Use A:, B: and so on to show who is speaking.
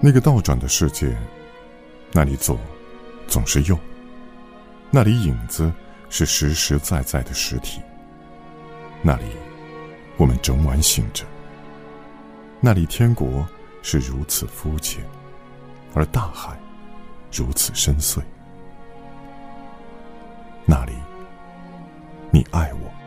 A: 那个倒转的世界那里左总是右那里影子是实实在在的实体那里我们整晚醒着那里天国是如此肤浅而大海如此深邃。那里你爱我。